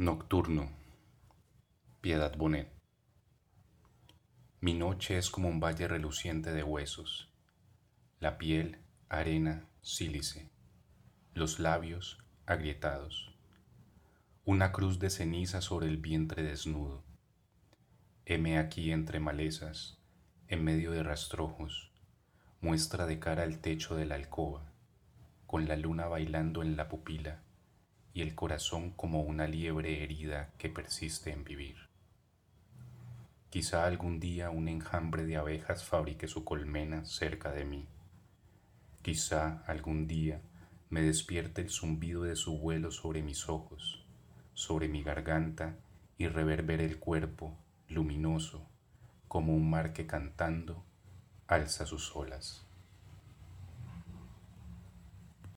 Nocturno. Piedad Bonet. Mi noche es como un valle reluciente de huesos. La piel, arena, sílice. Los labios, agrietados. Una cruz de ceniza sobre el vientre desnudo. Heme aquí entre malezas, en medio de rastrojos, muestra de cara el techo de la alcoba, con la luna bailando en la pupila y el corazón como una liebre herida que persiste en vivir. Quizá algún día un enjambre de abejas fabrique su colmena cerca de mí. Quizá algún día me despierte el zumbido de su vuelo sobre mis ojos, sobre mi garganta y reverbere el cuerpo, luminoso, como un mar que cantando alza sus olas.